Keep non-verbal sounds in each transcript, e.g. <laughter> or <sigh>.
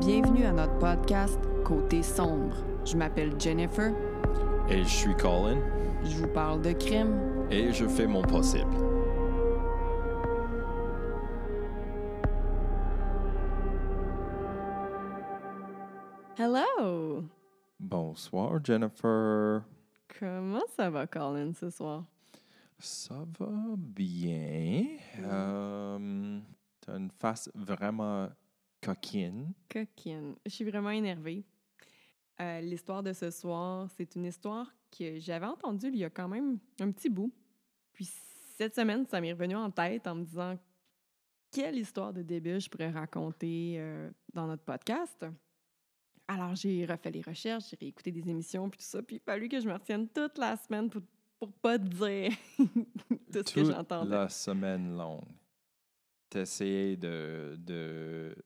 Bienvenue à notre podcast Côté sombre. Je m'appelle Jennifer. Et je suis Colin. Je vous parle de crime. Et je fais mon possible. Hello! Bonsoir, Jennifer. Comment ça va, Colin, ce soir? Ça va bien. Euh, T'as une face vraiment coquine. Coquine. Je suis vraiment énervée. Euh, L'histoire de ce soir, c'est une histoire que j'avais entendue il y a quand même un petit bout. Puis cette semaine, ça m'est revenu en tête en me disant quelle histoire de début je pourrais raconter euh, dans notre podcast? Alors, j'ai refait les recherches, j'ai réécouté des émissions, puis tout ça. Puis il a fallu que je me retienne toute la semaine pour, pour pas te dire <laughs> tout ce que j'entendais. la semaine longue. T'essayais de, de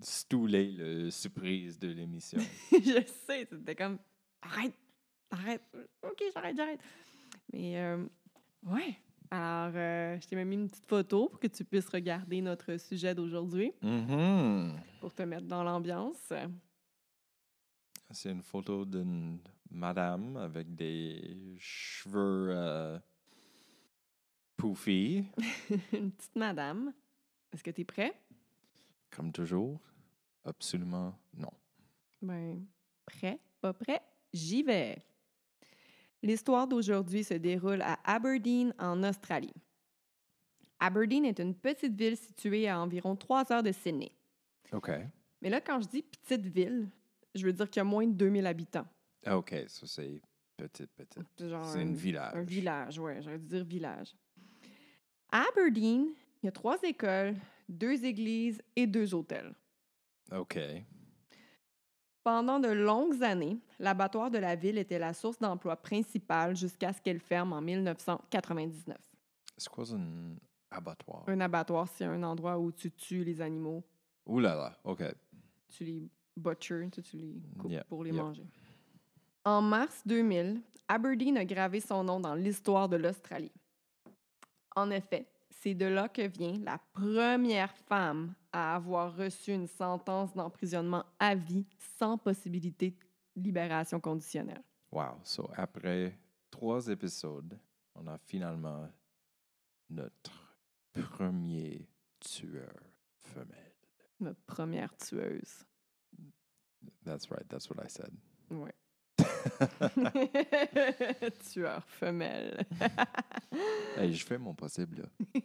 stouler le surprise de l'émission. <laughs> je sais, c'était comme arrête, arrête, ok, j'arrête, j'arrête. Mais euh, ouais. Alors, euh, je t'ai même mis une petite photo pour que tu puisses regarder notre sujet d'aujourd'hui, Mhm. pour te mettre dans l'ambiance. C'est une photo d'une madame avec des cheveux euh, poufis, <laughs> une petite madame. Est-ce que tu es prêt? Comme toujours. Absolument non. Ben, prêt, pas prêt, j'y vais. L'histoire d'aujourd'hui se déroule à Aberdeen, en Australie. Aberdeen est une petite ville située à environ trois heures de Sydney. OK. Mais là, quand je dis petite ville, je veux dire qu'il y a moins de 2000 habitants. Ah, OK, ça c'est petite, petite. C'est une village. un village, ouais, j'aurais dû dire village. À Aberdeen, il y a trois écoles, deux églises et deux hôtels. OK. Pendant de longues années, l'abattoir de la ville était la source d'emploi principale jusqu'à ce qu'elle ferme en 1999. C'est quoi un abattoir? Un abattoir, c'est un endroit où tu tues les animaux, Ouh là là, OK. tu les butchers, tu, tu les coupes Yep, pour les yep. manger. En mars 2000, Aberdeen a gravé son nom dans l'histoire de l'Australie. En effet, c'est de là que vient la première femme à avoir reçu une sentence d'emprisonnement à vie sans possibilité de libération conditionnelle. Wow. So, après trois épisodes, on a finalement notre premier tueur femelle. Notre première tueuse. That's right, that's what I said. Ouais. <laughs> Tueur femelle. <laughs> hey, je fais mon possible, là. <laughs>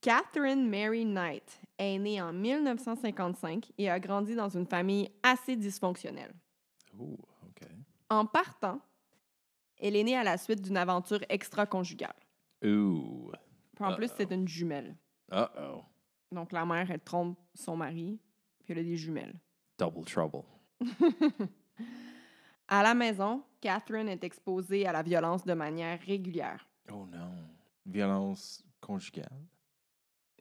Catherine Mary Knight est née en 1955 et a grandi dans une famille assez dysfonctionnelle. OK. En partant, elle est née à la suite d'une aventure extra-conjugale. Puis en plus, c'est une jumelle. Uh-oh. Donc la mère, elle trompe son mari, puis elle a des jumelles. Double trouble. À la maison, Catherine est exposée à la violence de manière régulière. Oh non. Violence conjugale?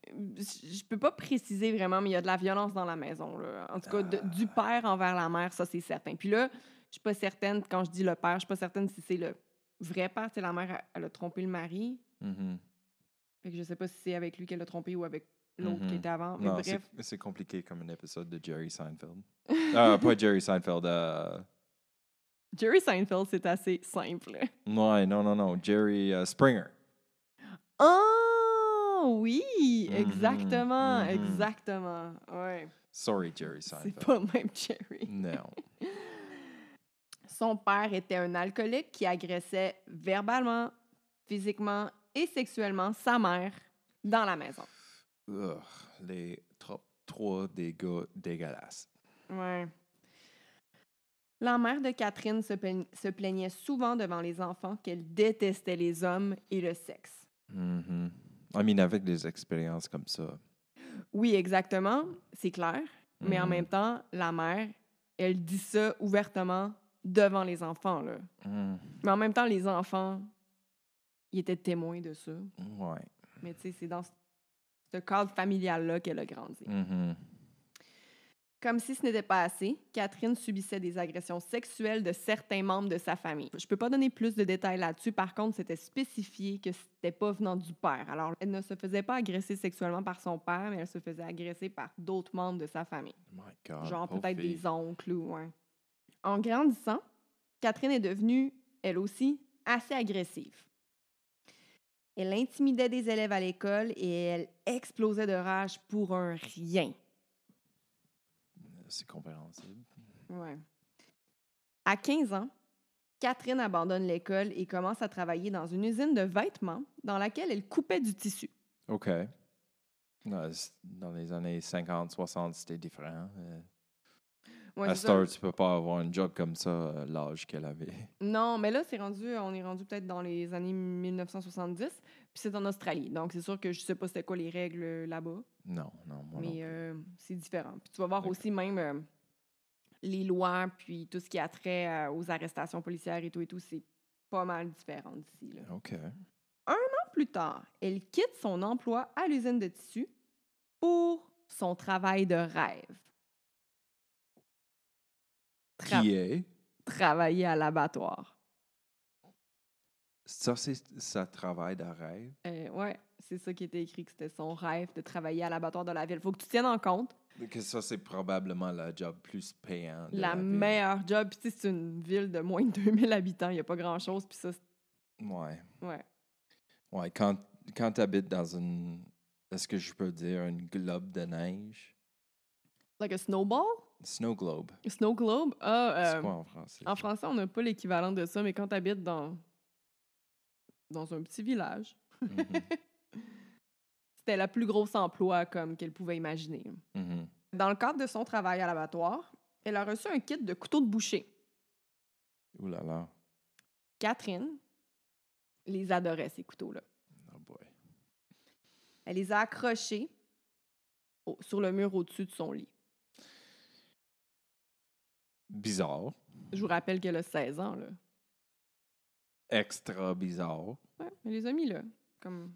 Je peux pas préciser vraiment, mais il y a de la violence dans la maison. Là. En tout cas, de- du père envers la mère, ça c'est certain. Puis là, je suis pas certaine, quand je dis le père, je suis pas certaine si c'est le vrai père. Tu sais, la mère, elle, a trompé le mari. Fait que je sais pas si c'est avec lui qu'elle a trompé ou avec l'autre qui Mhm. était avant. Mais Non, c'est bref, c'est compliqué comme un épisode de Jerry Seinfeld. <laughs> Ah, pas Jerry Seinfeld. euh, Jerry Seinfeld, c'est assez simple. Ouais, non, non, non. Jerry euh, Springer. Oh oui, Mhm, exactement, mhm. exactement. Ouais, Sorry, Jerry c'est Seinfeld. pas le même Jerry. Non. <laughs> Son père était un alcoolique qui agressait verbalement, physiquement et sexuellement sa mère dans la maison. Ugh, les top 3 des gars dégueulasses. Ouais. La mère de Catherine se, plaign- se plaignait souvent devant les enfants qu'elle détestait les hommes et le sexe. Mhm. I mean, avec des expériences comme ça. Oui, exactement, c'est clair. Mais en Mhm. même temps, la mère, elle dit ça ouvertement devant les enfants. Là. Mm, Mais en même temps, les enfants, ils étaient témoins de ça. Ouais. Mais tu sais, c'est dans ce- cadre familial-là qu'elle a grandi. Mhm. Comme si ce n'était pas assez, Catherine subissait des agressions sexuelles de certains membres de sa famille. Je peux pas donner plus de détails là-dessus. Par contre, c'était spécifié que c'était pas venant du père. Alors, elle ne se faisait pas agresser sexuellement par son père, mais elle se faisait agresser par d'autres membres de sa famille. My God. Genre peut-être des oncles ou ouais. En grandissant, Catherine est devenue, elle aussi, assez agressive. Elle intimidait des élèves à l'école et elle explosait de rage pour un rien. C'est compréhensible. Ouais. À 15 ans, Catherine abandonne l'école et commence à travailler dans une usine de vêtements dans laquelle elle coupait du tissu. OK. Dans les années 50, 60, c'était différent. Euh, Ouais, à heure, tu peux pas avoir un job comme ça, euh, l'âge qu'elle avait. <laughs> Non, mais là, c'est rendu, on est rendu peut-être dans les années 1970, puis c'est en Australie. Donc, c'est sûr que je sais pas c'était quoi les règles là-bas, Non, non, moi mais euh, c'est différent. Puis tu vas voir aussi même euh, les lois, puis tout ce qui a trait euh, aux arrestations policières et tout et tout, c'est pas mal différent d'ici. là. OK. Plus tard, elle quitte son emploi à l'usine de tissu pour son travail de rêve. Tra- Qui est? Travailler à l'abattoir. Ça, c'est ça travail de rêve. Euh, ouais, c'est ça qui était écrit, que c'était son rêve de travailler à l'abattoir de la ville. Faut que tu tiennes en compte Que ça, c'est probablement le job plus payant. de la, meilleure job. Puis c'est une ville de moins de <laughs> 2000 habitants, il n'y a pas grand-chose. Puis ça, c'est- Ouais. ouais. Ouais, quand, quand tu habites dans une. Est-ce que je peux dire une globe de neige? Like a snowball? Snow globe. Snow globe? Ah, C'est euh, quoi en français? en français, on n'a pas l'équivalent de ça, mais quand tu habites dans, dans un petit village, Mhm, <laughs> c'était la plus grosse emploi comme qu'elle pouvait imaginer. mhm. Dans le cadre de son travail à l'abattoir, elle a reçu un kit de couteaux de boucher. Ouh là là. Catherine les adorait, ces couteaux-là. Oh boy. Elle les a accrochés au- sur le mur au-dessus de son lit. Bizarre. Je vous rappelle qu'elle a 16 ans, là. Extra bizarre. Ouais, elle les a mis là. Comme.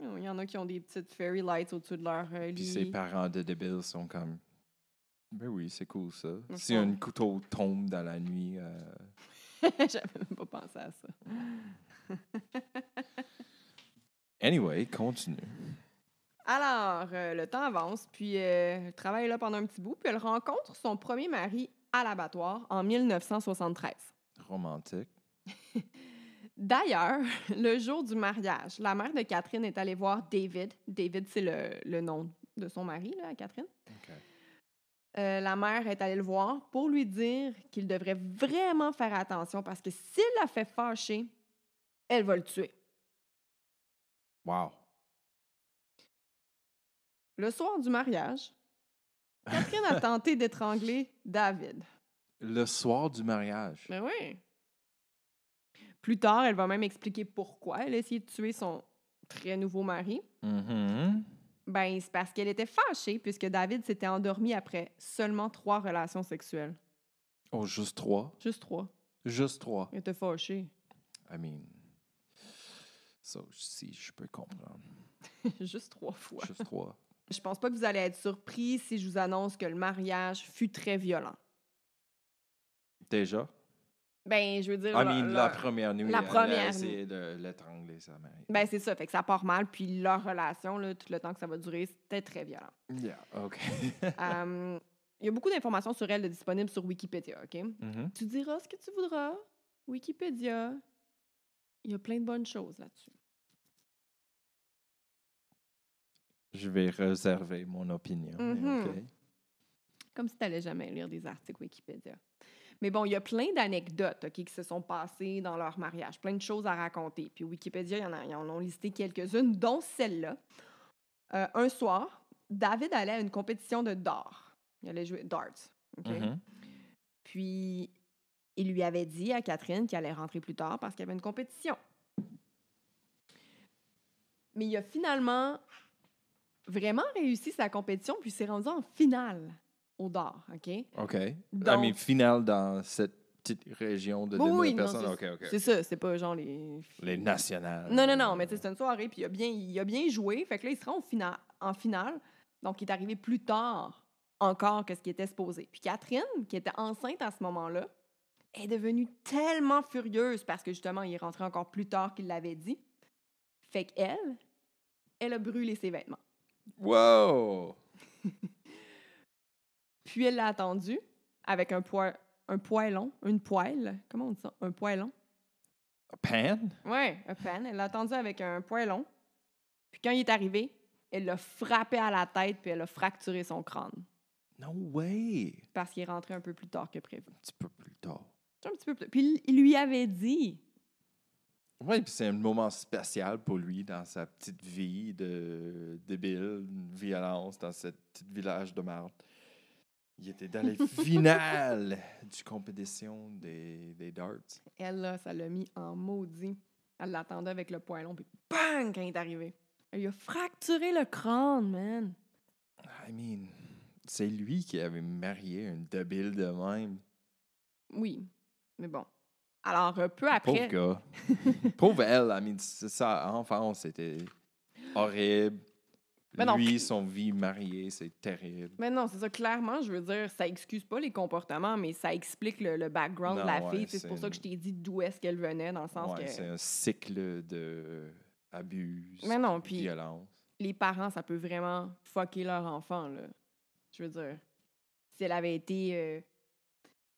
Il y en a qui ont des petites fairy lights au-dessus de leur euh, Puis ses lit. parents de débiles sont comme. Ben oui, c'est cool ça. Mais Si un couteau tombe dans la nuit. euh, <laughs> J'avais même pas pensé à ça. <laughs> Anyway, continue. Alors, euh, le temps avance, puis euh, elle travaille là pendant un petit bout, puis elle rencontre son premier mari à l'abattoir en 1973. Romantique. <laughs> D'ailleurs, le jour du mariage, la mère de Catherine est allée voir David. David, c'est le, le nom de son mari, là, Catherine. Euh, la mère est allée le voir pour lui dire qu'il devrait vraiment faire attention parce que s'il la fait fâcher, elle va le tuer. Wow. Le soir du mariage, Catherine a tenté d'étrangler <laughs> David. Le soir du mariage? Mais oui. Plus tard, elle va même expliquer pourquoi elle a essayé de tuer son très nouveau mari. Mhm. Ben, c'est parce qu'elle était fâchée puisque David s'était endormi après seulement trois relations sexuelles. Oh, juste trois? Juste trois. Juste trois. Elle était fâchée. I mean. Ça aussi, je peux comprendre. <laughs> Juste trois fois. Juste trois. Je pense pas que vous allez être surpris si je vous annonce que le mariage fut très violent. Déjà? Ben, je veux dire. Leur- mean, la première nuit, la première essayé de l'étrangler, sa mère. Ben, c'est ça. Fait que ça part mal. Puis leur relation, là, tout le temps que ça va durer, c'était très violent. Yeah, OK. <laughs> Il y a beaucoup d'informations sur elle disponibles sur Wikipédia, OK? Mhm. Tu diras ce que tu voudras. Wikipédia, il y a plein de bonnes choses là-dessus. Je vais réserver mon opinion. Mhm. OK. Comme si tu n'allais jamais lire des articles Wikipédia. Mais bon, il y a plein d'anecdotes qui se sont passées dans leur mariage, plein de choses à raconter. Puis Wikipédia, il y en a, ils en ont listé quelques-unes, dont celle-là. Euh, un soir, David allait à une compétition de dart. Il allait jouer darts. Mhm. Puis, il lui avait dit à Catherine qu'il allait rentrer plus tard parce qu'il y avait une compétition. Mais il a finalement vraiment réussi sa compétition, puis il s'est rendu en finale au dart, OK? OK. I Donc- mean, finale dans cette petite région de Oui, 2000 oui, non, personnes. c'est- OK, OK. C'est ça, c'est pas genre les... Les nationales. Non, non, non, mais tu sais, c'est une soirée, puis il a, bien, il a bien joué. Fait que là, il se rend au fina- en finale. Donc, il est arrivé plus tard encore que ce qui était supposé. Puis Catherine, qui était enceinte à ce moment-là, est devenue tellement furieuse parce que justement, il est rentré encore plus tard qu'il l'avait dit. Fait qu'elle, elle a brûlé ses vêtements. Wow! <laughs> Puis elle l'a attendu avec un, poil, un poêlon, une poêle, comment on dit ça? Un poêlon? A pan? Ouais, un pan. Elle l'a attendu avec un poêlon. Puis quand il est arrivé, elle l'a frappé à la tête puis elle a fracturé son crâne No way! parce qu'il est rentré un peu plus tard que prévu. Un petit peu plus tard. Un petit peu plus Puis il lui avait dit. Oui, puis c'est un moment spécial pour lui dans sa petite vie de débile, de violence dans ce petit village de Marthe. Il était dans les finales du compétition des, des darts. Elle, là, ça l'a mis en maudit. Elle l'attendait avec le poêlon, puis bang, quand il est arrivé. Elle lui a fracturé le crâne, man. I mean, c'est lui qui avait marié un débile de même. Oui, mais bon. Alors, euh, peu Pauvre après... gars. <laughs> Pauvre elle, I mean, ça, enfant, c'était horrible. Mais non, lui, son vie mariée, c'est terrible. Mais non, c'est ça, clairement, je veux dire, ça excuse pas les comportements, mais ça explique le, le background de la ouais, fille. C'est pour ça que je t'ai dit d'où est-ce qu'elle venait, dans le sens Ouais, que c'est un cycle de abus, Mais non, puis- violence. les parents, ça peut vraiment fucker leur enfant, là. Je veux dire, si elle avait été... euh,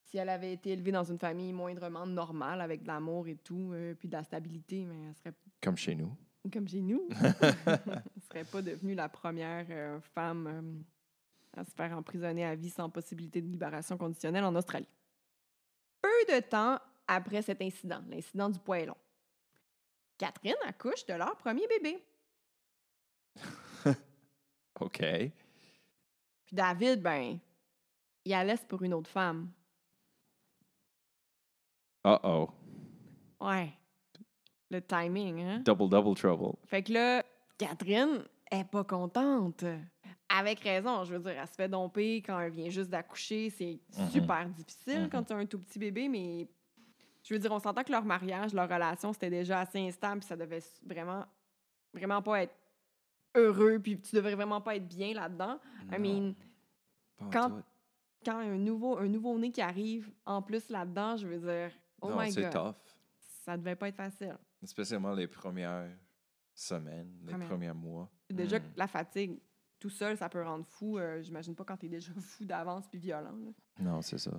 si elle avait été élevée dans une famille moindrement normale, avec de l'amour et tout, euh, puis de la stabilité, mais elle serait Comme chez nous. Comme chez nous. <laughs> elle serait pas devenue la première euh, femme euh, à se faire emprisonner à vie sans possibilité de libération conditionnelle en Australie. Peu de temps après cet incident, l'incident du poêlon, Catherine accouche de leur premier bébé. <laughs> OK. Puis David, ben, il la laisse pour une autre femme. Uh-oh. Ouais. Le timing, hein? Double, double trouble. Fait que là, Catherine est pas contente. Avec raison, je veux dire, elle se fait domper quand elle vient juste d'accoucher. C'est Mhm. super difficile Mhm. quand tu as un tout petit bébé, mais je veux dire, on s'entend que leur mariage, leur relation, c'était déjà assez instable, puis ça devait vraiment, vraiment pas être heureux, puis tu devrais vraiment pas être bien là-dedans. I mean, quand- quand un nouveau un nouveau-né qui arrive en plus là-dedans, je veux dire, oh non, my God, tough. ça devait pas être facile. Spécialement les premières semaines, les Première. premiers mois. Déjà, Mm. que la fatigue, tout seul, ça peut rendre fou. euh, J'imagine pas quand t'es déjà <laughs> fou d'avance puis violent. là. Non, c'est ça.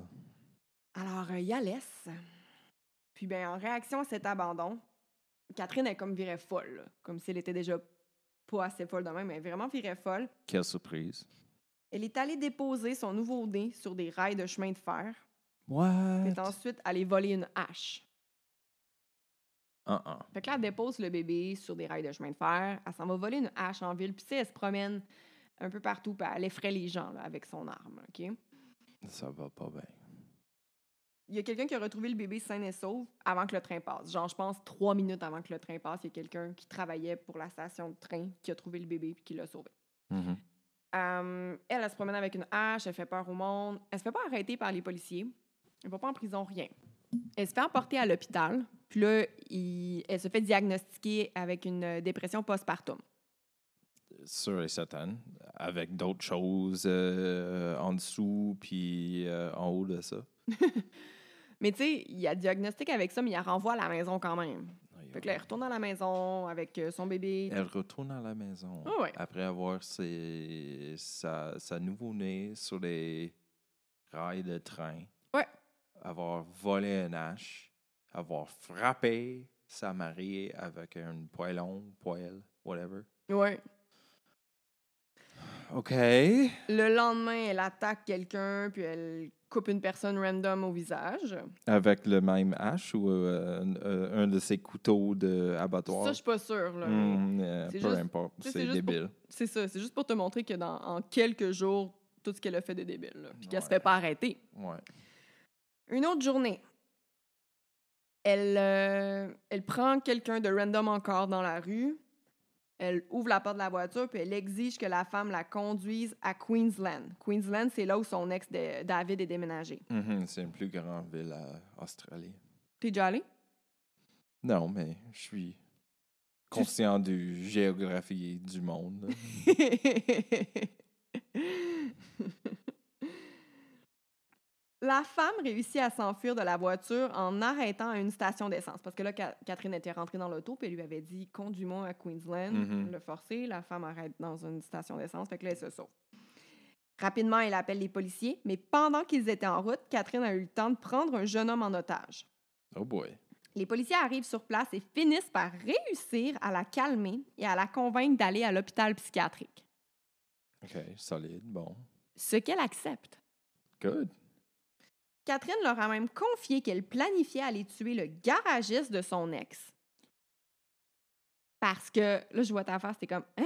Alors, euh, laisse. Puis, ben, en réaction à cet abandon, Catherine est comme virée folle. là. Comme si elle était déjà pas assez folle de même, mais vraiment virée folle. Quelle surprise. Elle est allée déposer son nouveau-né sur des rails de chemin de fer. What? Elle est ensuite allée voler une hache. Uh-uh. Fait que là, elle dépose le bébé sur des rails de chemin de fer. Elle s'en va voler une hache en ville. Puis, tu sais, elle se promène un peu partout. Puis, elle effraie les gens là, avec son arme. OK? Ça va pas bien. Il y a quelqu'un qui a retrouvé le bébé sain et sauf avant que le train passe. Genre, je pense, trois minutes avant que le train passe, il y a quelqu'un qui travaillait pour la station de train qui a trouvé le bébé puis qui l'a sauvé. Mhm. Euh, elle, elle se promène avec une hache, elle fait peur au monde. Elle se fait pas arrêter par les policiers. Elle va pas en prison, rien. Elle se fait emporter à l'hôpital. Puis là, il- elle se fait diagnostiquer avec une euh, dépression postpartum. Sûr et certain. Avec d'autres choses euh, en dessous puis euh, en haut de ça. <laughs> Mais tu sais, il y a diagnostic avec ça, mais il la renvoie à la maison quand même. Aïe, Fait que là, elle retourne à la maison avec son bébé. Elle retourne à la maison Ah ouais. après avoir ses, sa, sa nouveau-né sur les rails de train. Ouais. Avoir volé un hache. Avoir frappé sa mariée avec un poêlon, poêle, whatever. Ouais. OK. Le lendemain, elle attaque quelqu'un, puis elle coupe une personne random au visage. Avec le même hache ou euh, un, euh, un de ces couteaux d'abattoir? Ça, je suis pas sûre. là. Hmm, euh, peu juste- importe, c'est débile. C'est ça. C'est juste pour te montrer que dans en quelques jours, tout ce qu'elle a fait de débile. là, Puis qu'elle se fait pas arrêter. Ouais. Une autre journée. Elle, euh, elle prend quelqu'un de random encore dans la rue. Elle ouvre la porte de la voiture, puis elle exige que la femme la conduise à Queensland. Queensland, c'est là où son ex de- David est déménagé. Mhm, c'est une plus grande ville à Australie. T'es déjà allé? Non, mais je suis conscient du géographie du monde. <laughs> <laughs> là. La femme réussit à s'enfuir de la voiture en arrêtant à une station d'essence. Parce que là, Ca- Catherine était rentrée dans l'auto, puis elle lui avait dit Conduis-moi à Queensland. Mhm. Elle l'a forcé. La femme arrête dans une station d'essence. Fait que là, elle se sauve. Rapidement, elle appelle les policiers, mais pendant qu'ils étaient en route, Catherine a eu le temps de prendre un jeune homme en otage. Oh boy. Les policiers arrivent sur place et finissent par réussir à la calmer et à la convaincre d'aller à l'hôpital psychiatrique. OK, solide. Bon. Ce qu'elle accepte. Good. Catherine leur a même confié qu'elle planifiait aller tuer le garagiste de son ex. Parce que, là, je vois ta face, c'était comme, hein?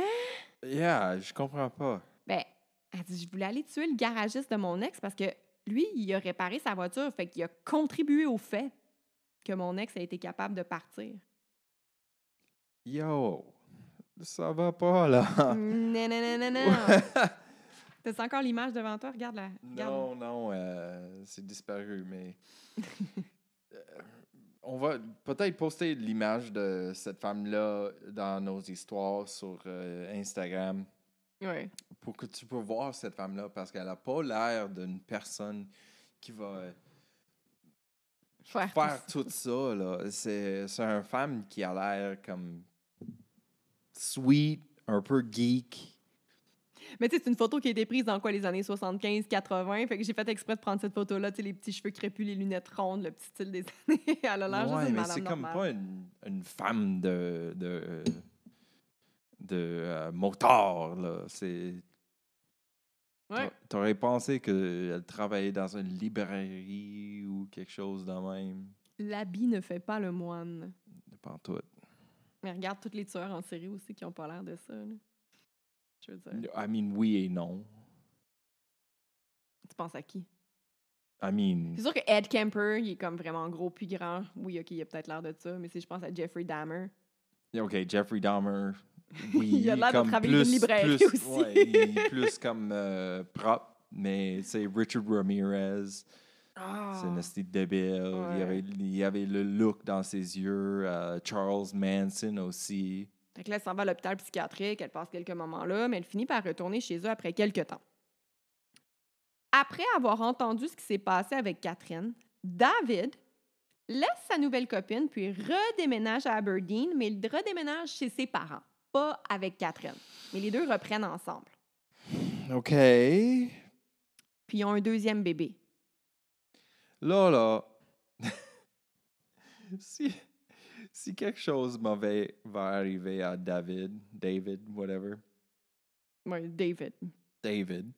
Yeah, je comprends pas. Ben, elle dit, je voulais aller tuer le garagiste de mon ex parce que lui, il a réparé sa voiture, fait qu'il a contribué au fait que mon ex a été capable de partir. Yo, ça va pas, là. non, non, non, non, non. <laughs> T'as encore l'image devant toi? Regarde la. Regarde. non, non, euh, c'est disparu, mais... <laughs> Euh, on va peut-être poster l'image de cette femme-là dans nos histoires sur euh, Instagram Ouais. pour que tu peux voir cette femme-là parce qu'elle a pas l'air d'une personne qui va euh, Faire, faire tout ça. là. C'est c'est une femme qui a l'air comme sweet, un peu geek. Mais tu sais, c'est une photo qui a été prise dans quoi, les années 75, 80. Fait que j'ai fait exprès de prendre cette photo-là, tu sais, les petits cheveux crépus, les lunettes rondes, le petit style des <laughs> années. Elle a l'air juste Ouais, d'une mais c'est comme pas une, une femme de de, de euh, motard, là. C'est Ouais. t'a- T'aurais pensé qu'elle travaillait dans une librairie ou quelque chose de même. L'habit ne fait pas le moine. Pas en tout. Mais regarde tous les tueurs en série aussi qui ont pas l'air de ça. là. Je veux dire. I mean, oui et non. Tu penses à qui? I mean, C'est sûr que Ed Kemper, il est comme vraiment gros puis grand. Oui, OK, il a peut-être l'air de ça, mais si je pense à Jeffrey Dahmer. OK, Jeffrey Dahmer, <laughs> oui, Il a l'air de travailler une librairie plus- aussi. ouais, il est plus comme euh, propre, mais c'est Richard Ramirez. Ah! C'est un esti débile. Il, Ouais. y avait, il y avait le look dans ses yeux. euh, Charles Manson aussi. Fait que là, elle s'en va à l'hôpital psychiatrique, elle passe quelques moments là, mais elle finit par retourner chez eux après quelques temps. Après avoir entendu ce qui s'est passé avec Catherine, David laisse sa nouvelle copine puis redéménage à Aberdeen, mais il redéménage chez ses parents, pas avec Catherine. Mais les deux reprennent ensemble. OK. Puis ils ont un deuxième bébé. Là, là, <laughs> si, si quelque chose de mauvais va arriver à David, David, whatever, Ouais, David, David,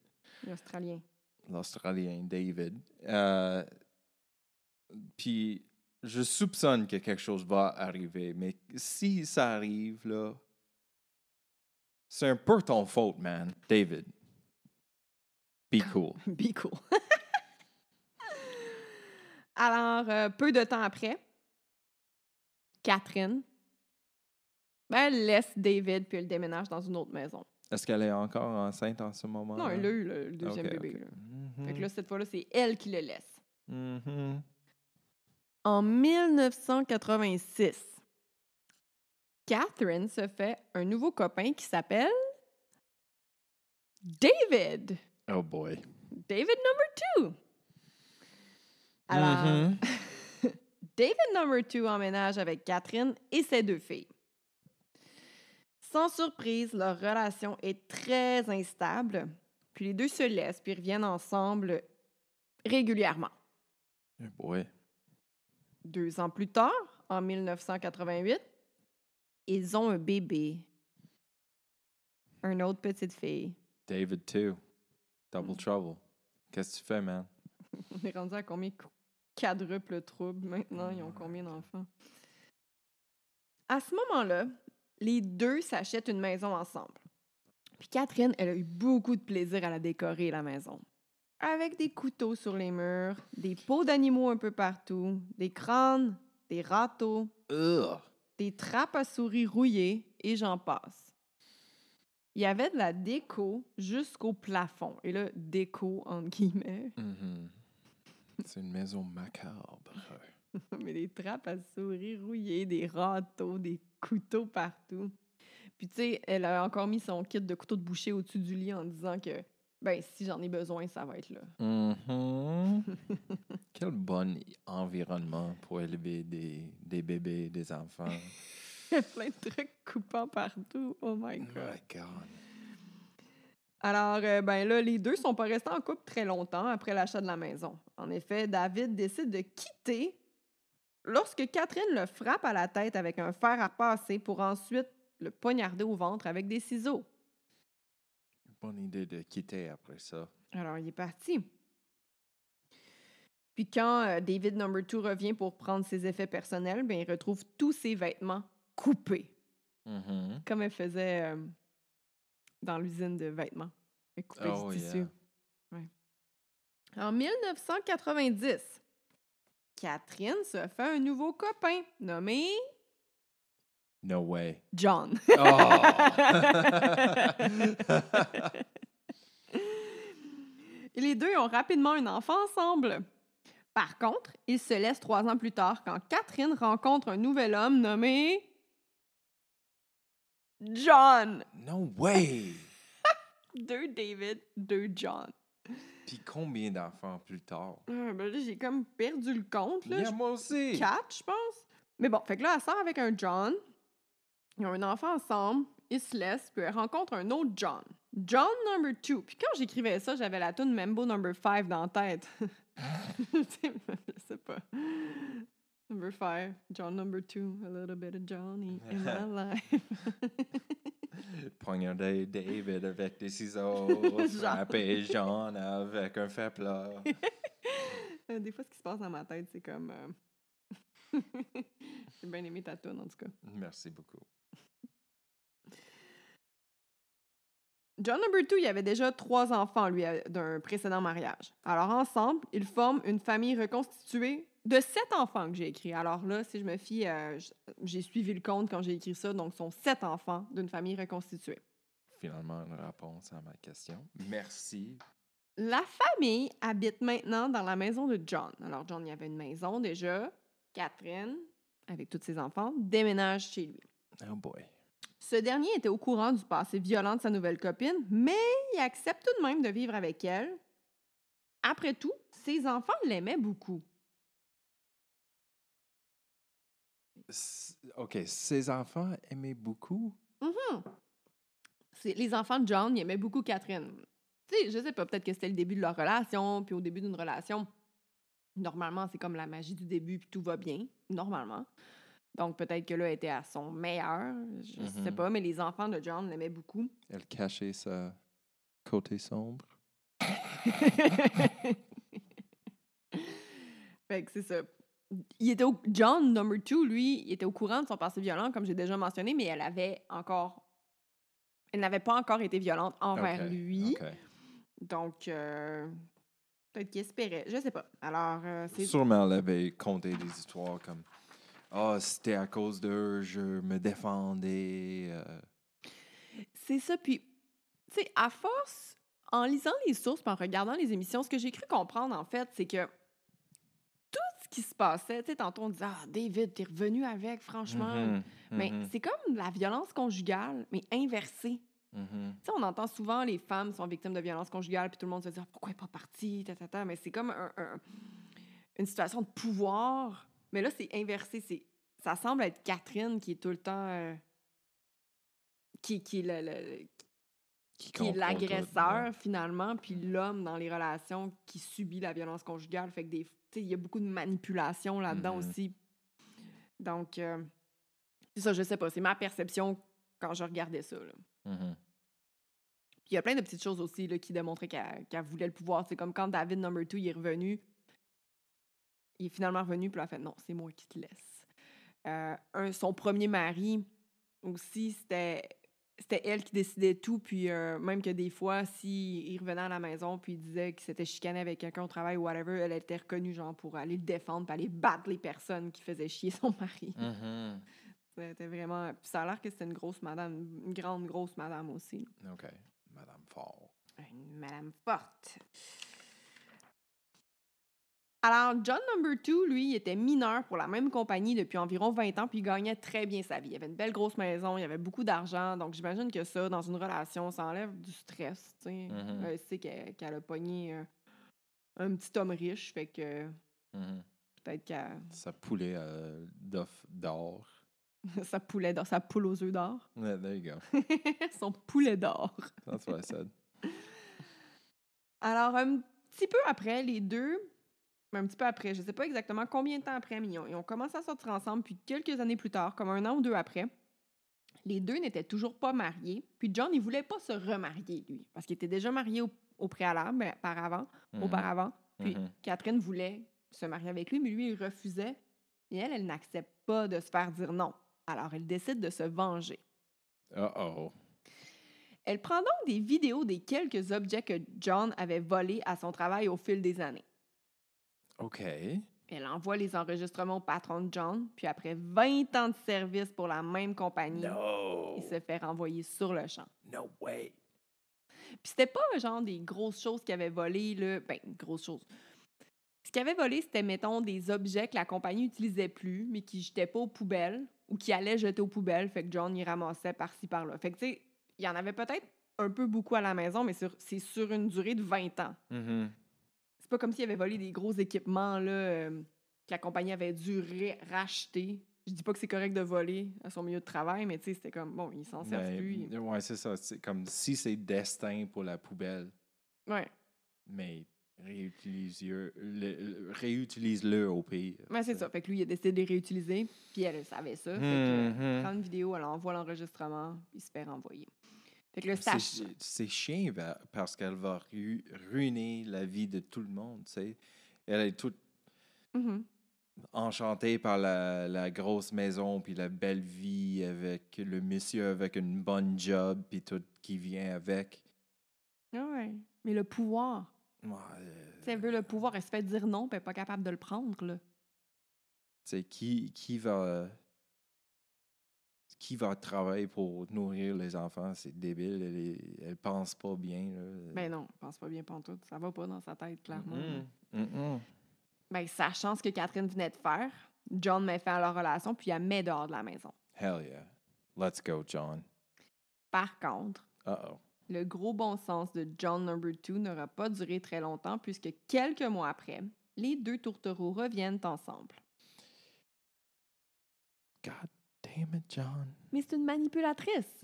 l'Australien. l'Australien David, euh, puis je soupçonne que quelque chose va arriver, mais si ça arrive, là, c'est un peu ton faute, man, David. Be cool. <laughs> Be cool. <laughs> Alors, euh, peu de temps après, Catherine, ben, elle laisse David puis elle déménage dans une autre maison. Est-ce qu'elle est encore enceinte en ce moment? Non, elle a eu le, le deuxième bébé. ok. là. Mhm. Fait que là, cette fois-là, c'est elle qui le laisse. Mhm. En 1986, Catherine se fait un nouveau copain qui s'appelle David. Oh boy. David number two. Alors, Mhm. <laughs> David number two emménage avec Catherine et ses deux filles. Sans surprise, leur relation est très instable, puis les deux se laissent puis reviennent ensemble régulièrement. Deux ans plus tard, en 1988, ils ont un bébé. Une autre petite fille. David too. Double Mm. trouble. Qu'est-ce que tu fais, man? <laughs> On est rendu à combien qu- quadruple trouble maintenant? Ils ont combien d'enfants? À ce moment-là, les deux s'achètent une maison ensemble. Puis Catherine, elle a eu beaucoup de plaisir à la décorer, la maison. Avec des couteaux sur les murs, des pots d'animaux un peu partout, des crânes, des râteaux, Ugh. des trappes à souris rouillées et j'en passe. Il y avait de la déco jusqu'au plafond. Et là, déco entre guillemets. Mhm. C'est une maison macabre. <laughs> Mais des trappes à souris rouillées, des râteaux, des couteaux partout. Puis tu sais, elle a encore mis son kit de couteau de boucher au-dessus du lit en disant que Ben, si j'en ai besoin, ça va être là. Mhm. <laughs> Quel bon environnement pour élever des, des bébés, des enfants. Il y a plein de trucs coupants partout. Oh my Oh God. my God. Alors, euh, ben là, les deux sont pas restés en couple très longtemps après l'achat de la maison. En effet, David décide de quitter lorsque Catherine le frappe à la tête avec un fer à repasser pour ensuite le poignarder au ventre avec des ciseaux. Bonne idée de quitter après ça. Alors, il est parti. Puis quand euh, David Number Two revient pour prendre ses effets personnels, ben, il retrouve tous ses vêtements coupés, Mhm. comme elle faisait euh, dans l'usine de vêtements. Elle coupait Oh, du tissu. yeah. Ouais. En 1990, Catherine se fait un nouveau copain nommé No way. John. Oh! <laughs> Et <laughs> les deux ont rapidement un enfant ensemble. Par contre, ils se laissent trois ans plus tard quand Catherine rencontre un nouvel homme nommé John. no way! <laughs> Deux David, deux John. Puis combien d'enfants plus tard? Ah, ben là, j'ai comme perdu le compte. Là. Yeah, moi aussi. Quatre, je pense. Mais bon, fait que là, elle sort avec un John. Ils ont un enfant ensemble. Ils se laissent, puis elle rencontre un autre John. John number two. Puis quand j'écrivais ça, j'avais la tune Membo number five dans la tête. <laughs> je sais pas. Number five, John number two, a little bit of Johnny in my <laughs> life. Poignarder David avec des ciseaux, <laughs> frapper John avec un fer plat. <laughs> Euh, Des fois, ce qui se passe dans ma tête, c'est comme. euh, <laughs> J'ai bien aimé ta tune, en tout cas. Merci beaucoup. John Number Two, il avait déjà trois enfants, lui, euh, d'un précédent mariage. Alors, ensemble, ils forment une famille reconstituée de sept enfants que j'ai écrit. Alors là, si je me fie, euh, j'ai suivi le compte quand j'ai écrit ça, donc ce sont sept enfants d'une famille reconstituée. Finalement, une réponse à ma question. Merci. La famille habite maintenant dans la maison de John. Alors, John, il y avait une maison déjà. Catherine, avec tous ses enfants, déménage chez lui. Oh boy. Ce dernier était au courant du passé violent de sa nouvelle copine, mais il accepte tout de même de vivre avec elle. Après tout, ses enfants l'aimaient beaucoup. OK, ses enfants aimaient beaucoup? Mhm. C'est- Les enfants de John, ils aimaient beaucoup Catherine. Tu sais, je sais pas, peut-être que c'était le début de leur relation, puis au début d'une relation, normalement, c'est comme la magie du début, puis tout va bien, normalement. Donc peut-être que là, elle était à son meilleur, je sais Mhm. pas, mais les enfants de John l'aimaient beaucoup. Elle cachait sa côté sombre. <laughs> fait que c'est ça. Il était au... John, number two, lui, il était au courant de son passé violent, comme j'ai déjà mentionné, mais elle avait encore... Elle n'avait pas encore été violente envers lui. Donc, euh, peut-être qu'il espérait. Je sais pas. Alors, euh. Sûrement, elle avait conté des histoires comme Ah, c'était à cause d'eux, je me défendais. euh. C'est ça. Puis, tu sais, à force, en lisant les sources puis en regardant les émissions, ce que j'ai cru comprendre, en fait, c'est que tout ce qui se passait, tu sais, tantôt on disait Ah, David, t'es revenu avec, franchement. Mhm, Mais mhm, c'est comme la violence conjugale, mais inversée. Tu sais, on entend souvent les femmes sont victimes de violence conjugale, puis tout le monde se dit Ah, pourquoi elle n'est pas partie, ta, ta, ta. Mais c'est comme un- un- une situation de pouvoir. Mais là, c'est inversé. C'est, ça semble être Catherine qui est tout le temps. euh, qui, qui est le- le- Qui qui est l'agresseur, ouais. finalement, puis l'homme dans les relations qui subit la violence conjugale. Fait que des, il y a beaucoup de manipulation là-dedans Mhm. aussi. Donc, euh, c'est ça, je sais pas. C'est ma perception quand je regardais ça. là. Mhm. Puis il y a plein de petites choses aussi là, qui démontraient qu'elle qu'elle voulait le pouvoir. C'est comme quand David Number Two il est revenu. Il est finalement revenu, puis elle a fait non, c'est moi qui te laisse. Euh, un, son premier mari aussi, c'était. C'était elle qui décidait tout, puis euh, même que des fois, s'il il revenait à la maison, puis il disait qu'il s'était chicané avec quelqu'un au travail ou whatever, elle était reconnue, genre, pour aller le défendre, puis aller battre les personnes qui faisaient chier <laughs> son mari. Mhm. C'était vraiment... Puis ça a l'air que c'était une grosse madame, une grande, grosse madame aussi. OK. Madame Fort. Une madame forte. Alors, John Number Two, lui, il était mineur pour la même compagnie depuis environ 20 ans, puis il gagnait très bien sa vie. Il avait une belle grosse maison, il avait beaucoup d'argent, donc j'imagine que ça, dans une relation, ça enlève du stress, tu sais. Mhm. Elle sait qu'elle qu'elle a pogné euh, un petit homme riche, fait que Mhm. peut-être qu'elle... Ça poulet euh, d'off- d'or. <laughs> sa, poulet d'or, sa poule aux œufs d'or. Yeah, there you go. <laughs> Son poulet d'or. That's what I said. <laughs> Alors, un petit peu après, les deux, un petit peu après, je sais pas exactement combien de temps après, mais ils ont, ils ont commencé à sortir ensemble, puis quelques années plus tard, comme un an ou deux après, les deux n'étaient toujours pas mariés. Puis John, il voulait pas se remarier, lui, parce qu'il était déjà marié au, au préalable, ben, par avant, Mhm. auparavant. Puis Mhm. Catherine voulait se marier avec lui, mais lui, il refusait. Et elle, elle n'accepte pas de se faire dire non. Alors, elle décide de se venger. Uh-oh. Elle prend donc des vidéos des quelques objets que John avait volés à son travail au fil des années. OK. Elle envoie les enregistrements au patron de John, puis après 20 ans de service pour la même compagnie, No. il se fait renvoyer sur le champ. No way. Puis c'était pas genre des grosses choses qu'il avait volées, là. Ben, grosses choses. Ce qu'il avait volé, c'était, mettons, des objets que la compagnie n'utilisait plus, mais qui jetaient pas aux poubelles ou qui allaient jeter aux poubelles. Fait que John y ramassait par-ci, par-là. Fait que, tu sais, il y en avait peut-être un peu beaucoup à la maison, mais c'est sur une durée de 20 ans. Mhm. C'est pas comme s'il avait volé des gros équipements là, euh, que la compagnie avait dû racheter. Je dis pas que c'est correct de voler à son milieu de travail, mais tu sais, c'était comme, bon, ils s'en servent Mais, plus. ils- ouais, c'est ça. C'est comme si c'est destin pour la poubelle, Ouais. mais réutilise-le le, réutilise-le au pire. Mais c'est ça. Fait que lui, il a décidé de les réutiliser, puis elle, savait ça. Fait que, Mhm. prend une vidéo, elle envoie l'enregistrement, puis il se fait renvoyer. Fait que le C'est stage. chi- C'est chiant va- parce qu'elle va ru- ruiner la vie de tout le monde, tu sais. Elle est toute Mhm. enchantée par la, la grosse maison, puis la belle vie avec le monsieur avec une bonne job, puis tout qui vient avec. Ah ouais. Mais le pouvoir. Ouais, euh, Tu sais, elle veut le pouvoir, elle se fait dire non, puis elle n'est pas capable de le prendre, là. tu sais, qui, qui va qui va travailler pour nourrir les enfants, c'est débile. Elle, est- elle pense pas bien. Là. Ben non, pense pas bien pantoute. Ça va pas dans sa tête, clairement. Mhm. Ben, sachant ce que Catherine venait de faire, John met fin à leur relation, puis elle met dehors de la maison. Hell yeah. Let's go, John. Par contre, le gros bon sens de John Number Two n'aura pas duré très longtemps, puisque quelques mois après, les deux tourtereaux reviennent ensemble. God damn it, John. Mais c'est une manipulatrice.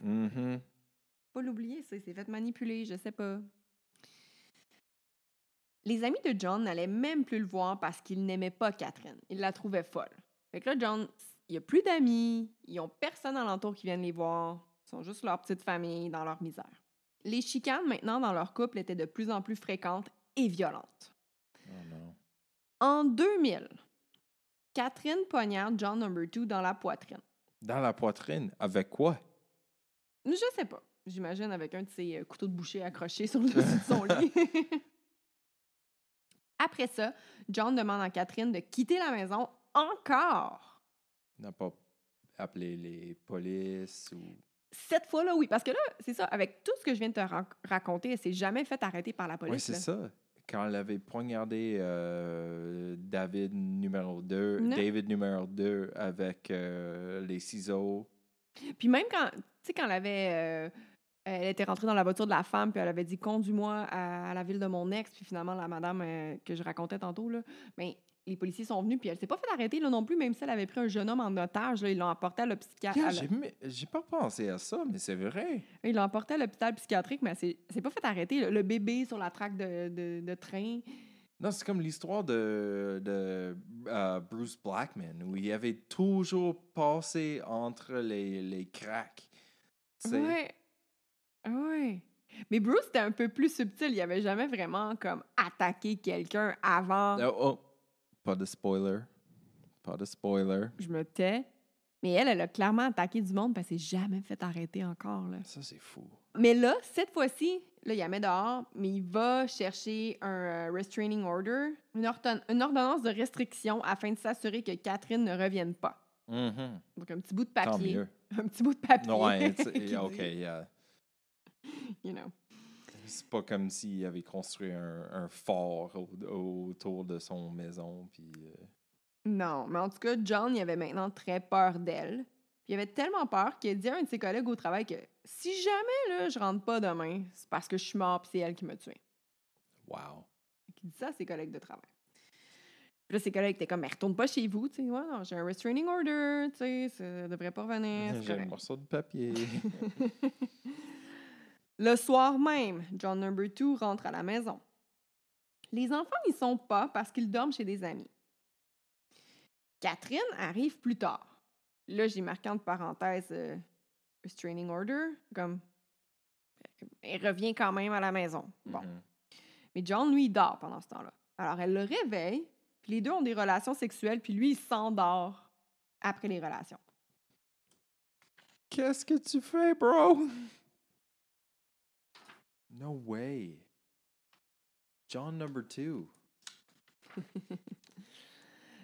Pas l'oublier, ça, il s'est fait manipuler, je sais pas. Les amis de John n'allaient même plus le voir parce qu'ils n'aimaient pas Catherine. Ils la trouvaient folle. Fait que là, John, il n'y a plus d'amis, ils ont personne alentour qui vienne les voir. Ils sont juste leur petite famille dans leur misère. Les chicanes, maintenant, dans leur couple, étaient de plus en plus fréquentes et violentes. Oh non. En 2000, Catherine poignarde John Number Two dans la poitrine. Dans la poitrine, avec quoi? Je sais pas. J'imagine avec un de ses euh, couteaux de boucher accrochés sur le <laughs> dessus de son lit. <laughs> Après ça, John demande à Catherine de quitter la maison encore. N'a pas appelé les polices ou. Cette fois-là, oui. Parce que là, c'est ça, avec tout ce que je viens de te ra- raconter, elle s'est jamais fait arrêter par la police. Oui, c'est ça. Quand elle avait poignardé euh, David numéro 2, Non. David numéro 2 avec euh, les ciseaux. Puis même quand, tu sais, quand elle avait... euh, elle était rentrée dans la voiture de la femme, puis elle avait dit « Conduis-moi à, à la ville de mon ex », puis finalement, la madame euh, que je racontais tantôt, là, ben, les policiers sont venus, puis elle s'est pas fait arrêter là non plus, même si elle avait pris un jeune homme en otage, là, ils l'ont emporté à l'hôpital. J'ai pas pensé à ça, mais c'est vrai. Ils l'ont emporté à l'hôpital psychiatrique, mais elle s'est pas fait arrêter. là. Le bébé sur la traque de, de- de train. Non, c'est comme l'histoire de, de euh, Bruce Blackman, où il avait toujours passé entre les, les cracks. sais. Ouais. Ouais. Mais Bruce, c'était un peu plus subtil. Il avait jamais vraiment comme attaqué quelqu'un avant. Oh, oh, pas de spoiler. Pas de spoiler. Je me tais. Mais elle, elle a clairement attaqué du monde parce qu'elle s'est jamais fait arrêter encore. Là. Ça, c'est fou. Mais là, cette fois-ci, là, il la met dehors, mais il va chercher un euh, restraining order, une, ordon- une ordonnance de restriction afin de s'assurer que Catherine ne revienne pas. Mhm. Donc, un petit bout de Tant papier. mieux. <laughs> Un petit bout de papier. Ouais, <laughs> OK, yeah. you know. C'est pas comme s'il avait construit un, un fort au- autour de son maison. Puis, euh, Non, mais en tout cas, John, il avait maintenant très peur d'elle. Puis il avait tellement peur qu'il a dit à un de ses collègues au travail que si jamais là, je rentre pas demain, c'est parce que je suis mort puis c'est elle qui m'a tué. wow. Il dit ça à ses collègues de travail. Puis là, ses collègues étaient comme, mais retourne pas chez vous, tu sais. Ouais, j'ai un restraining order, tu sais, ça devrait pas revenir. <laughs> J'ai un morceau de papier. <laughs> <laughs> Le soir même, John Number Two rentre à la maison. Les enfants n'y sont pas parce qu'ils dorment chez des amis. Catherine arrive plus tard. Là, j'ai marqué entre parenthèses euh, restraining order, comme elle revient quand même à la maison. Bon. Mhm. Mais John, lui, il dort pendant ce temps-là. Alors, elle le réveille, puis les deux ont des relations sexuelles, puis lui, il s'endort après les relations. Qu'est-ce que tu fais, bro? No way. John number two.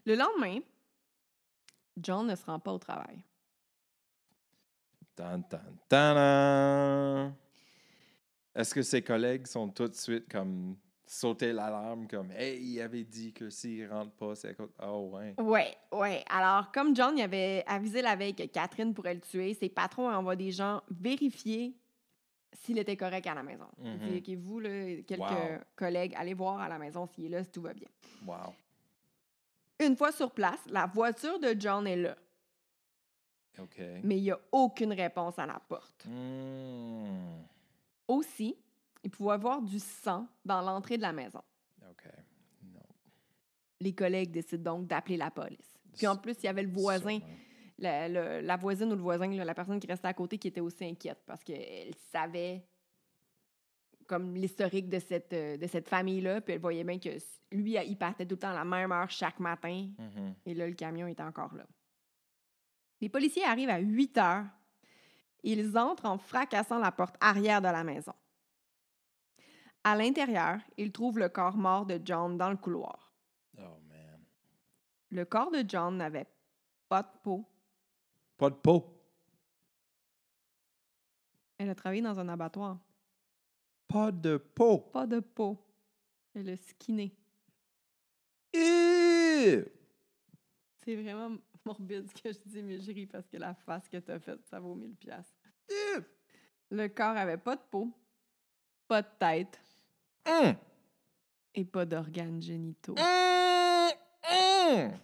Le lendemain, John ne se rend pas au travail. Tan, tan, tan, Est-ce que ses collègues sont tout de suite comme sauter l'alarme comme Hey, il avait dit que s'il rentre pas, c'est à cause. Oh ouais. Ouais, ouais. Alors, comme John il avait avisé la veille que Catherine pourrait le tuer, ses patrons envoient des gens vérifier s'il était correct à la maison. Il Mhm. dit, OK, vous, là, quelques Wow. collègues, allez voir à la maison s'il est là, si tout va bien. Wow. Une fois sur place, la voiture de John est là, OK. mais il n'y a aucune réponse à la porte. Hmm. Aussi, il pouvait voir du sang dans l'entrée de la maison. OK. Non. Les collègues décident donc d'appeler la police. Puis en plus, il y avait le voisin, Sûrement. La, le- la voisine ou le voisin, là, la personne qui restait à côté, qui était aussi inquiète parce qu'elle savait comme l'historique de cette, euh, de cette famille-là, puis elle voyait bien que lui, il partait tout le temps à la même heure chaque matin, Mhm. et là, le camion était encore là. Les policiers arrivent à 8 heures. Ils entrent en fracassant la porte arrière de la maison. À l'intérieur, ils trouvent le corps mort de John dans le couloir. Oh man. Le corps de John n'avait pas de peau. Pas de peau. Elle a travaillé dans un abattoir. Pas de peau. Pas de peau. Elle a skinné. C'est vraiment morbide ce que je dis, mais je ris parce que la face que t'as faite, ça vaut 1000 pièces. Le corps avait pas de peau, pas de tête Mm. et pas d'organes génitaux. Mm. Mm.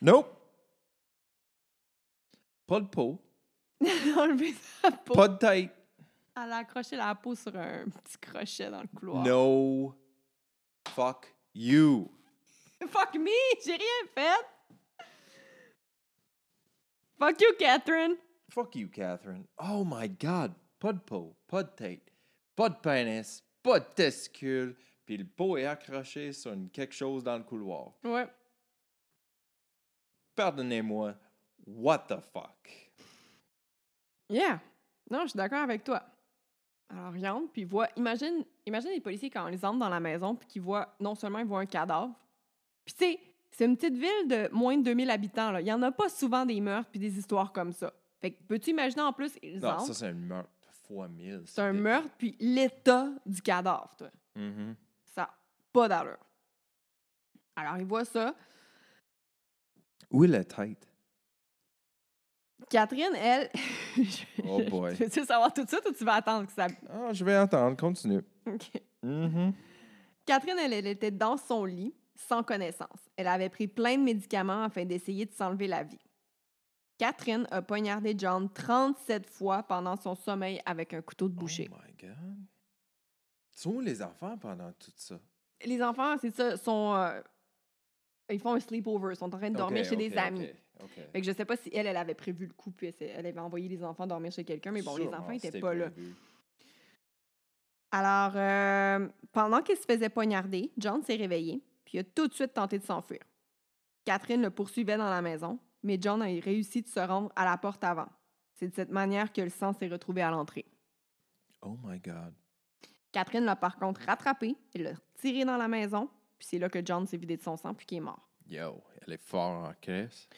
Nope. Pas de peau. <laughs> Elle a enlevé sa peau. Pas de tête. Elle a accroché la peau sur un petit crochet dans le couloir. No. Fuck you. <laughs> Fuck me! J'ai rien fait! Fuck you, Catherine! Fuck you, Catherine. Oh my God. Pas de peau, pas de tête, pas de pénis, pas de testicule, puis le pot est accroché sur une- quelque chose dans le couloir. Ouais. Pardonnez-moi. What the fuck? Yeah. Non, je suis d'accord avec toi. Alors, ils entrent, puis ils voient... Imagine, imagine les policiers quand ils entrent dans la maison, puis qu'ils voient... Non seulement ils voient un cadavre, puis tu sais, c'est une petite ville de moins de 2000 habitants, là. Il y en a pas souvent des meurtres puis des histoires comme ça. Fait que peux-tu imaginer, en plus, ils Non, entrent... ça, c'est un meurtre fois mille. C'est un meurtre, puis l'état du cadavre, toi. Mhm. Ça n'a pas d'allure. Alors, ils voient ça. Où est la tête? Catherine, elle... <laughs> Oh boy. Veux-tu savoir tout de suite ou tu vas attendre que ça... Ah, je vais entendre. Continue. OK. Mhm. Catherine, elle, elle était dans son lit, sans connaissance. Elle avait pris plein de médicaments afin d'essayer de s'enlever la vie. Catherine a poignardé John 37 fois pendant son sommeil avec un couteau de boucher. Oh my God. Sont où les enfants pendant tout ça? Les enfants, c'est ça, sont... euh, ils font un sleepover, ils sont en train de dormir chez des amis. ok, ok. Fait que je sais pas si elle, elle avait prévu le coup, puis elle, elle avait envoyé les enfants dormir chez quelqu'un, mais bon, les enfants étaient c'était pas là. Alors, euh, pendant qu'il se faisait poignarder, John s'est réveillé, puis il a tout de suite tenté de s'enfuir. Catherine le poursuivait dans la maison, mais John a réussi de se rendre à la porte avant. C'est de cette manière que le sang s'est retrouvé à l'entrée. Oh my God. Catherine l'a par contre rattrapé et l'a tiré dans la maison, puis c'est là que John s'est vidé de son sang puis qu'il est mort. Yo, elle est fort en caisse.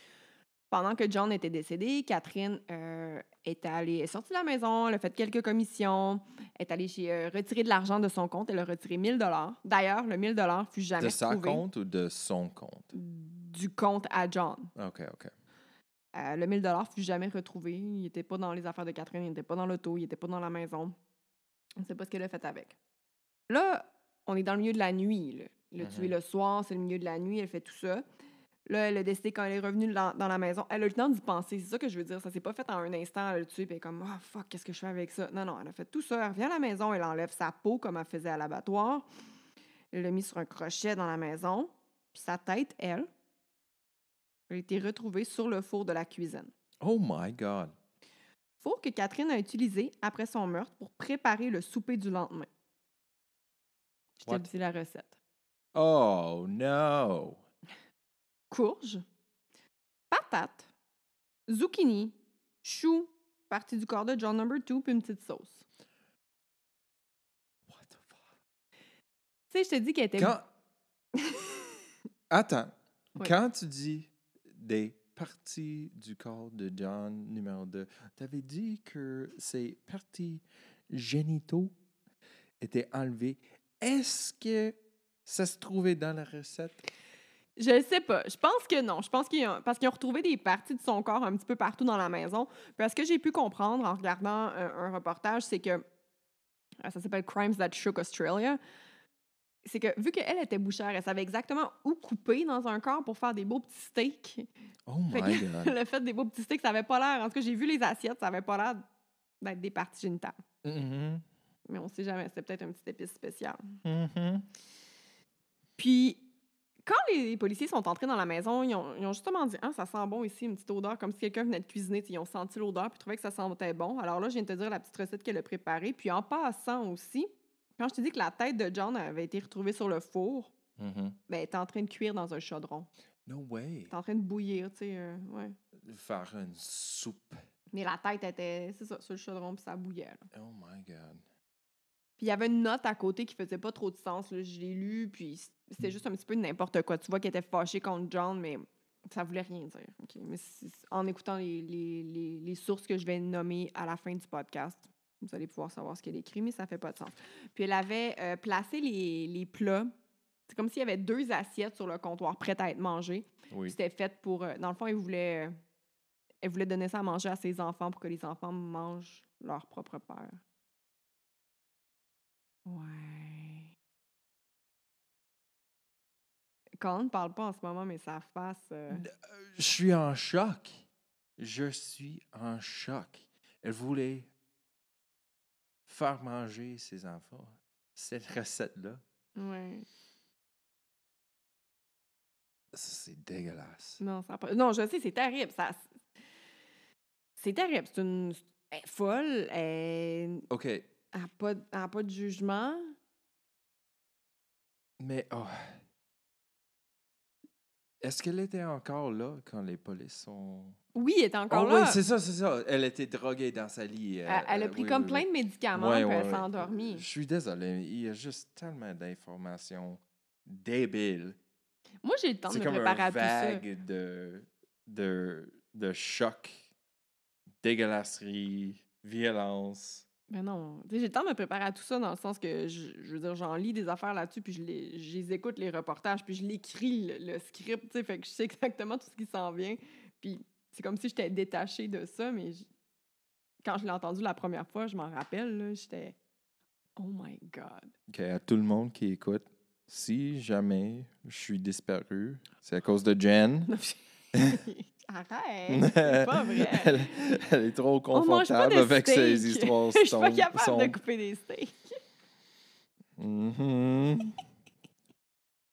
Pendant que John était décédé, Catherine, euh, est allée, est sortie de la maison, elle a fait quelques commissions, est allée chez, euh, retirer de l'argent de son compte. Elle a retiré 1000 D'ailleurs, le 1000 fut jamais De sa retrouvé compte ou de son compte? du compte à John. OK, OK. Euh, le 1000 fut jamais retrouvé. Il n'était pas dans les affaires de Catherine, il n'était pas dans l'auto, il n'était pas dans la maison. On ne sait pas ce qu'elle a fait avec. Là, on est dans le milieu de la nuit. Là. Il l'a tué le soir, c'est le milieu de la nuit, elle fait tout ça. Là, elle a décidé quand elle est revenue dans, dans la maison, elle a eu le temps d'y penser. C'est ça que je veux dire. Ça s'est pas fait en un instant, elle a le tué, puis elle est comme, ah fuck, qu'est-ce que je fais avec ça? Non, non, elle a fait tout ça. Elle revient à la maison, elle enlève sa peau comme elle faisait à l'abattoir. Elle l'a mis sur un crochet dans la maison. Puis sa tête, elle, a été retrouvée sur le four de la cuisine. Oh my God. Four que Catherine a utilisé après son meurtre pour préparer le souper du lendemain. Je te dis la recette. Oh no. Courge, patate, zucchini, chou, partie du corps de John Number 2, puis une petite sauce. What the fuck? Tu sais, je te dis qu'elle était... Quand... Attends. <laughs> Oui. Quand tu dis des parties du corps de John numéro 2, tu avais dit que ces parties génitaux étaient enlevées. Est-ce que ça se trouvait dans la recette? Je ne sais pas. Je pense que non. Je pense qu'ils ont... Parce qu'ils ont retrouvé des parties de son corps un petit peu partout dans la maison. Parce que j'ai pu comprendre en regardant un, un reportage, c'est que... euh, Ça s'appelle Crimes That Shook Australia. C'est que vu qu'elle était bouchère, elle savait exactement où couper dans un corps pour faire des beaux petits steaks. Oh my Fait <laughs> God. le fait des beaux petits steaks, ça avait pas l'air. En tout cas, j'ai vu les assiettes, ça avait pas l'air d'être des parties génitales. Mhm, Mais on sait jamais. C'était peut-être un petit épice spécial. mhm. Puis, quand les policiers sont entrés dans la maison, ils ont, ils ont justement dit Ah, ça sent bon ici, une petite odeur, comme si quelqu'un venait de cuisiner. Ils ont senti l'odeur puis trouvaient que ça sentait bon. Alors là, je viens de te dire la petite recette qu'elle a préparée. Puis en passant aussi, quand je te dis que la tête de John avait été retrouvée sur le four, Mhm. ben, elle était en train de cuire dans un chaudron. No way. Elle était en train de bouillir, tu sais. euh, ouais. Faire une soupe. Mais la tête était, c'est ça, sur le chaudron, puis ça bouillait. là. Oh my God. Puis il y avait une note à côté qui faisait pas trop de sens. Là. Je l'ai lu, puis c'était juste un petit peu n'importe quoi. Tu vois qu'elle était fâchée contre John, mais ça voulait rien dire. Mais en écoutant les, les, les, les sources que je vais nommer à la fin du podcast, vous allez pouvoir savoir ce qu'elle écrit, mais ça fait pas de sens. Puis elle avait euh, placé les, plats. C'est comme s'il y avait deux assiettes sur le comptoir prêtes à être mangées. Oui. C'était fait pour. euh, dans le fond, elle voulait, elle voulait donner ça à manger à ses enfants pour que les enfants mangent leur propre père. Ouais. Colin ne parle pas en ce moment, mais sa face. euh, Je suis en choc. Je suis en choc. Elle voulait faire manger ses enfants. Cette recette-là, ouais. c'est dégueulasse. Non, ça pas- non, je sais, c'est terrible. Ça... C'est terrible. C'est une. Elle est folle. Elle OK, n'a pas, elle a pas de jugement. mais oh. est-ce qu'elle était encore là quand les polices sont... Oui, elle encore oh, là. oui, c'est ça, c'est ça. Elle était droguée dans sa lit. euh, elle, elle a euh, pris oui, comme oui, plein oui. de médicaments, ouais, elle s'est endormie. Je suis désolé, il y a juste tellement d'informations débiles. Moi, j'ai le temps de C'est me comme préparer un à tout ça. vague de, de, de choc, dégueulasserie, violence. Mais non, tu sais, j'ai le temps de me préparer à tout ça dans le sens que, je, je veux dire, j'en lis des affaires là-dessus, puis je les, je les écoute, les reportages, puis je l'écris, le, le script, tu sais, fait que je sais exactement tout ce qui s'en vient. Puis c'est comme si j'étais détachée de ça, mais je- quand je l'ai entendu la première fois, je m'en rappelle, là, j'étais « Oh my God! OK, à tout le monde qui écoute, si jamais je suis disparu, c'est à cause de Jen. <laughs> » <laughs> Arrête! C'est pas <laughs> vrai! elle, elle est trop confortable avec ses histoires. <laughs> Je suis pas capable de couper des steaks.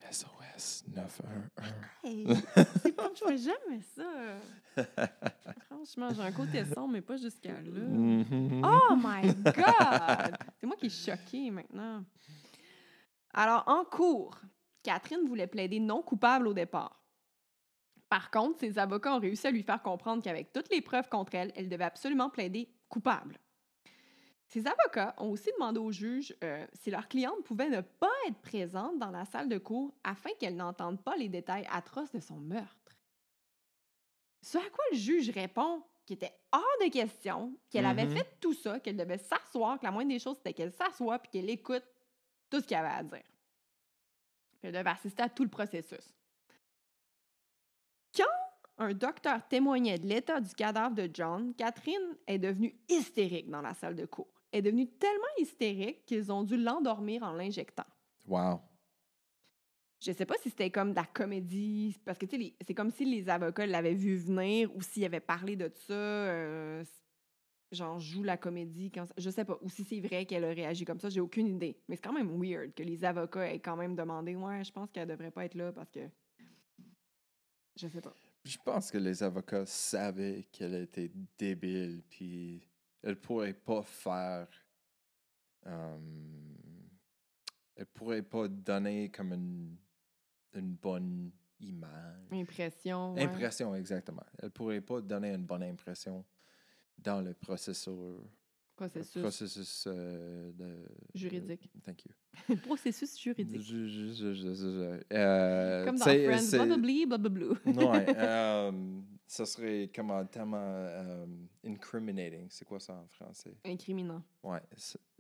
SOS 911. Hey, c'est pas, je fais jamais ça. <laughs> Franchement, j'ai un côté sombre, mais pas jusqu'à là. Mhm. Oh my God! C'est moi qui est choquée maintenant. Alors, en cours, Catherine voulait plaider non coupable au départ. Par contre, ses avocats ont réussi à lui faire comprendre qu'avec toutes les preuves contre elle, elle devait absolument plaider coupable. Ses avocats ont aussi demandé au juge euh, si leur cliente pouvait ne pas être présente dans la salle de cours afin qu'elle n'entende pas les détails atroces de son meurtre. Ce à quoi le juge répond qu'il était hors de question qu'elle avait Mhm. fait tout ça, qu'elle devait s'asseoir, que la moindre des choses, c'était qu'elle s'assoie puis qu'elle écoute tout ce qu'il y avait à dire. Puis elle devait assister à tout le processus. Un docteur témoignait de l'état du cadavre de John, Catherine est devenue hystérique dans la salle de cours. Elle est devenue tellement hystérique qu'ils ont dû l'endormir en l'injectant. Wow. Je sais pas si c'était comme de la comédie, parce que c'est comme si les avocats l'avaient vu venir ou s'ils avaient parlé de ça, euh, genre joue la comédie. Quand, je sais pas, ou si c'est vrai qu'elle a réagi comme ça, j'ai aucune idée. Mais c'est quand même weird que les avocats aient quand même demandé, ouais, je pense qu'elle devrait pas être là parce que. Je sais pas. Je pense que les avocats savaient qu'elle était débile, puis elle pourrait pas faire. elle pourrait pas donner comme une, une bonne image. Impression. ouais. Impression, exactement. Elle pourrait pas donner une bonne impression dans le processus. Processus processus euh, de, juridique. thank you. <laughs> Processus juridique. Je- euh, Comme dans Friends, blablabli. Ouais, <laughs> euh, ça serait comment tellement incriminating. C'est quoi ça en français? Incriminant. Ouais,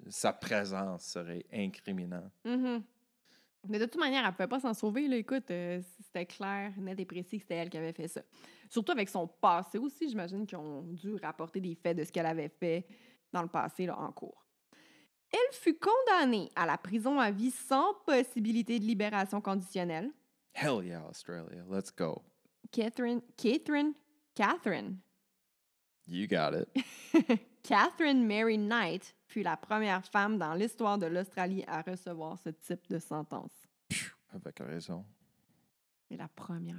sa- présence serait incriminant. Mhm. Mais de toute manière, elle ne pouvait pas s'en sauver. Là. Écoute, euh, c'était clair, net et précis que c'était elle qui avait fait ça. Surtout avec son passé aussi, j'imagine qu'ils ont dû rapporter des faits de ce qu'elle avait fait dans le passé là, en cours. Elle fut condamnée à la prison à vie sans possibilité de libération conditionnelle. Hell yeah, Australia. Let's go. Catherine, Catherine, Catherine, You got it. <laughs> Catherine Mary Knight fut la première femme dans l'histoire de l'Australie à recevoir ce type de sentence. Avec raison. Mais la première.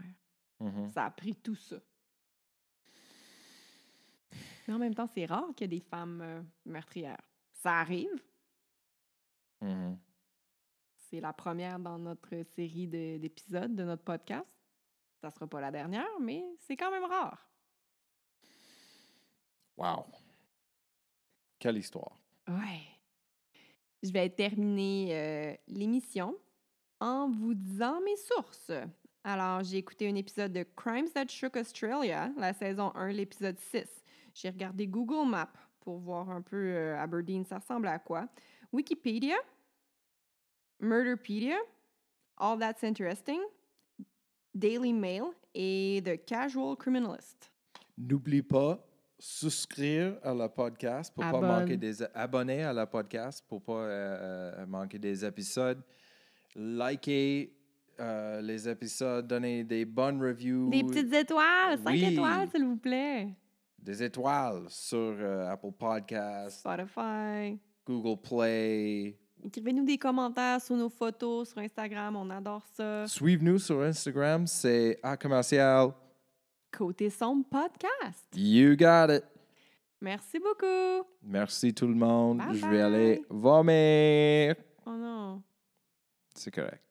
Mhm. Ça a pris tout ça. Mais en même temps, c'est rare qu'il y ait des femmes euh, meurtrières. Ça arrive. Mhm. C'est la première dans notre série de- d'épisodes de notre podcast. Ça sera pas la dernière, mais c'est quand même rare. Wow. Quelle histoire. Ouais. Je vais terminer euh, l'émission en vous disant mes sources. Alors, j'ai écouté un épisode de Crimes That Shook Australia, la saison 1, l'épisode 6. J'ai regardé Google Maps pour voir un peu euh, Aberdeen, ça ressemble à quoi. Wikipédia, Murderpedia, All That's Interesting, Daily Mail et The Casual Criminalist. N'oublie pas souscrire à la podcast pour pas Abonne. manquer des abonner à la podcast pour pas euh, euh, manquer des épisodes. Likez euh, les épisodes, donner des bonnes reviews, Des petites étoiles, 5 Oui. étoiles, s'il vous plaît. Des étoiles sur euh, Apple Podcasts, Spotify. Google Play. Écrivez-nous des commentaires sur nos photos sur Instagram, on adore ça. Suivez-nous sur Instagram, c'est à commercial. Côté Sombre Podcast. You got it. Merci beaucoup. Merci tout le monde. Bye Je vais aller vomir. Oh non. C'est correct.